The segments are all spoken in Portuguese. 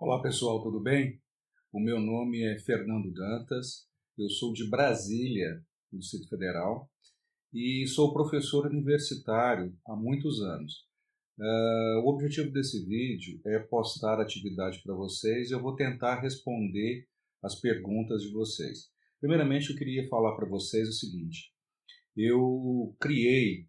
Olá pessoal, tudo bem? O meu nome é Fernando Dantas, eu sou de Brasília, do Distrito Federal, e sou professor universitário há muitos anos. Uh, o objetivo desse vídeo é postar atividade para vocês e eu vou tentar responder as perguntas de vocês. Primeiramente, eu queria falar para vocês o seguinte: eu criei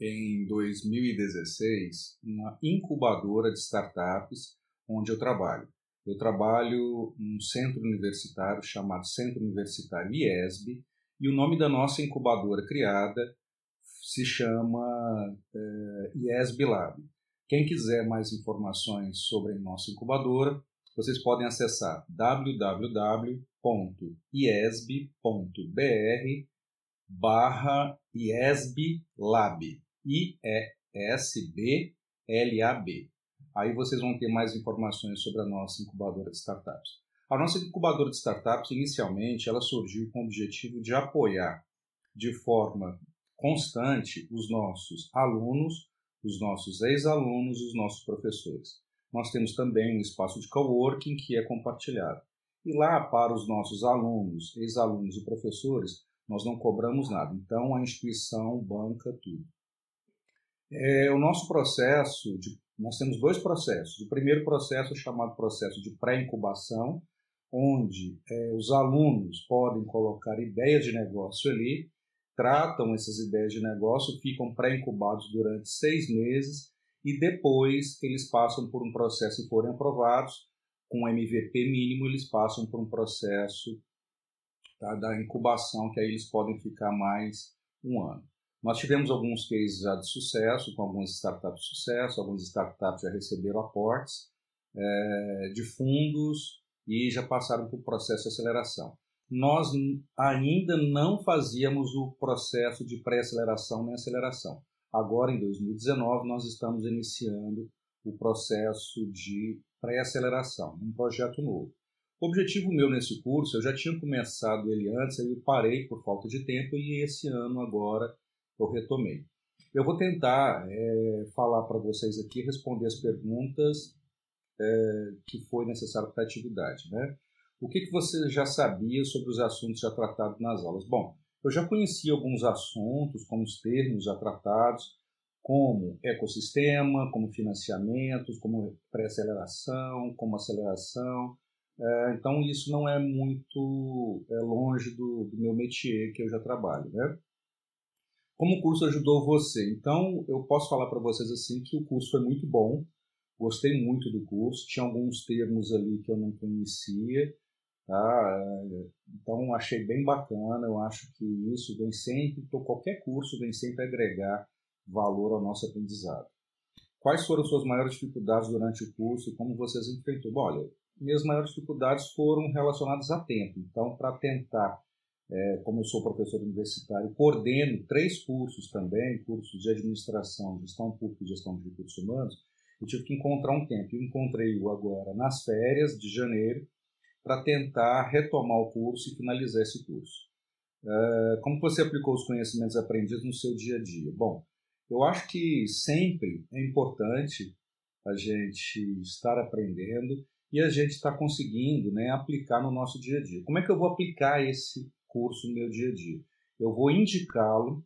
em 2016 uma incubadora de startups onde eu trabalho. Eu trabalho num centro universitário chamado Centro Universitário IESB, e o nome da nossa incubadora criada se chama é, IESB Lab. Quem quiser mais informações sobre a nossa incubadora, vocês podem acessar www.iesb.br barra IESB Lab, I-E-S-B-L-A-B. Aí vocês vão ter mais informações sobre a nossa incubadora de startups. A nossa incubadora de startups, inicialmente, ela surgiu com o objetivo de apoiar de forma constante os nossos alunos, os nossos ex-alunos e os nossos professores. Nós temos também um espaço de coworking que é compartilhado. E lá, para os nossos alunos, ex-alunos e professores, nós não cobramos nada. Então, a instituição banca tudo. É, o nosso processo de nós temos dois processos. O primeiro processo é chamado processo de pré-incubação, onde é, os alunos podem colocar ideias de negócio ali, tratam essas ideias de negócio, ficam pré-incubados durante seis meses e depois eles passam por um processo e forem aprovados, com MVP mínimo, eles passam por um processo tá, da incubação, que aí eles podem ficar mais um ano. Nós tivemos alguns cases já de sucesso, com algumas startups de sucesso, algumas startups já receberam aportes é, de fundos e já passaram por processo de aceleração. Nós ainda não fazíamos o processo de pré-aceleração nem aceleração. Agora, em 2019, nós estamos iniciando o processo de pré-aceleração, um projeto novo. O objetivo meu nesse curso, eu já tinha começado ele antes, eu parei por falta de tempo e esse ano agora eu retomei. Eu vou tentar é, falar para vocês aqui, responder as perguntas é, que foi necessário para a atividade. Né? O que, que você já sabia sobre os assuntos já tratados nas aulas? Bom, eu já conhecia alguns assuntos, como os termos já tratados, como ecossistema, como financiamentos, como pré-aceleração, como aceleração. É, então, isso não é muito é, longe do, do meu métier que eu já trabalho. Né? Como o curso ajudou você? Então, eu posso falar para vocês assim que o curso foi muito bom. Gostei muito do curso. Tinha alguns termos ali que eu não conhecia. Tá? Então, achei bem bacana. Eu acho que isso vem sempre, qualquer curso vem sempre agregar valor ao nosso aprendizado. Quais foram suas maiores dificuldades durante o curso e como vocês enfrentou? Bom, olha, minhas maiores dificuldades foram relacionadas a tempo. Então, para tentar é, como eu sou professor universitário, coordeno três cursos também, cursos de administração, gestão pública e gestão de recursos humanos, eu tive que encontrar um tempo. Eu encontrei-o agora nas férias de janeiro para tentar retomar o curso e finalizar esse curso. É, como você aplicou os conhecimentos aprendidos no seu dia a dia? Bom, eu acho que sempre é importante a gente estar aprendendo e a gente estar conseguindo né, aplicar no nosso dia a dia. Como é que eu vou aplicar esse curso no meu dia a dia. Eu vou indicá-lo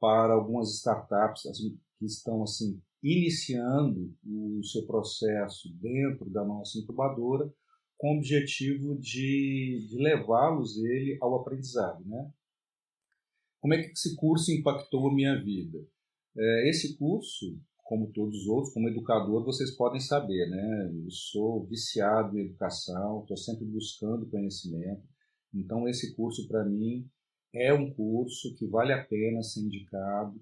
para algumas startups assim, que estão assim iniciando o seu processo dentro da nossa incubadora, com o objetivo de, de levá-los ele ao aprendizado, né? Como é que esse curso impactou a minha vida? É, esse curso, como todos os outros, como educador, vocês podem saber, né? Eu sou viciado em educação, estou sempre buscando conhecimento. Então, esse curso, para mim, é um curso que vale a pena ser indicado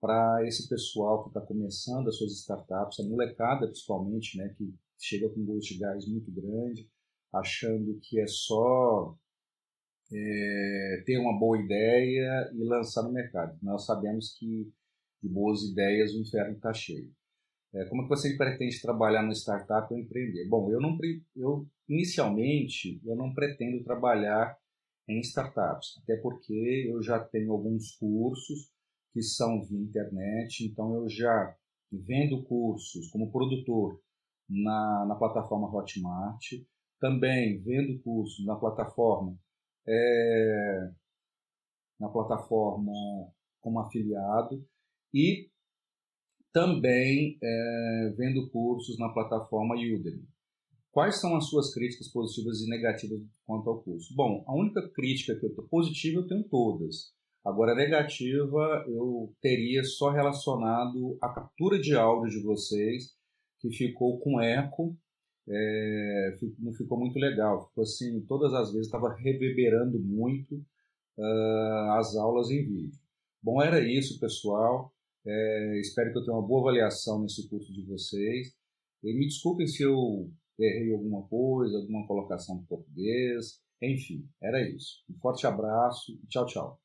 para esse pessoal que está começando as suas startups, a molecada principalmente, né, que chega com um gosto de gás muito grande, achando que é só é, ter uma boa ideia e lançar no mercado. Nós sabemos que de boas ideias o inferno está cheio. É, como é que você pretende trabalhar no startup ou empreender? Bom, eu não eu inicialmente eu não pretendo trabalhar em startups, até porque eu já tenho alguns cursos que são via internet, então eu já vendo cursos como produtor na, na plataforma Hotmart, também vendo cursos na plataforma é, na plataforma como afiliado e também é, vendo cursos na plataforma Udemy. Quais são as suas críticas positivas e negativas quanto ao curso? Bom, a única crítica que eu tenho positiva eu tenho todas. Agora, negativa eu teria só relacionado à captura de áudio de vocês, que ficou com eco, é, não ficou muito legal. Ficou assim, todas as vezes estava reverberando muito uh, as aulas em vídeo. Bom, era isso, pessoal. É, espero que eu tenha uma boa avaliação nesse curso de vocês. E me desculpem se eu errei alguma coisa, alguma colocação de português. Enfim, era isso. Um forte abraço e tchau, tchau.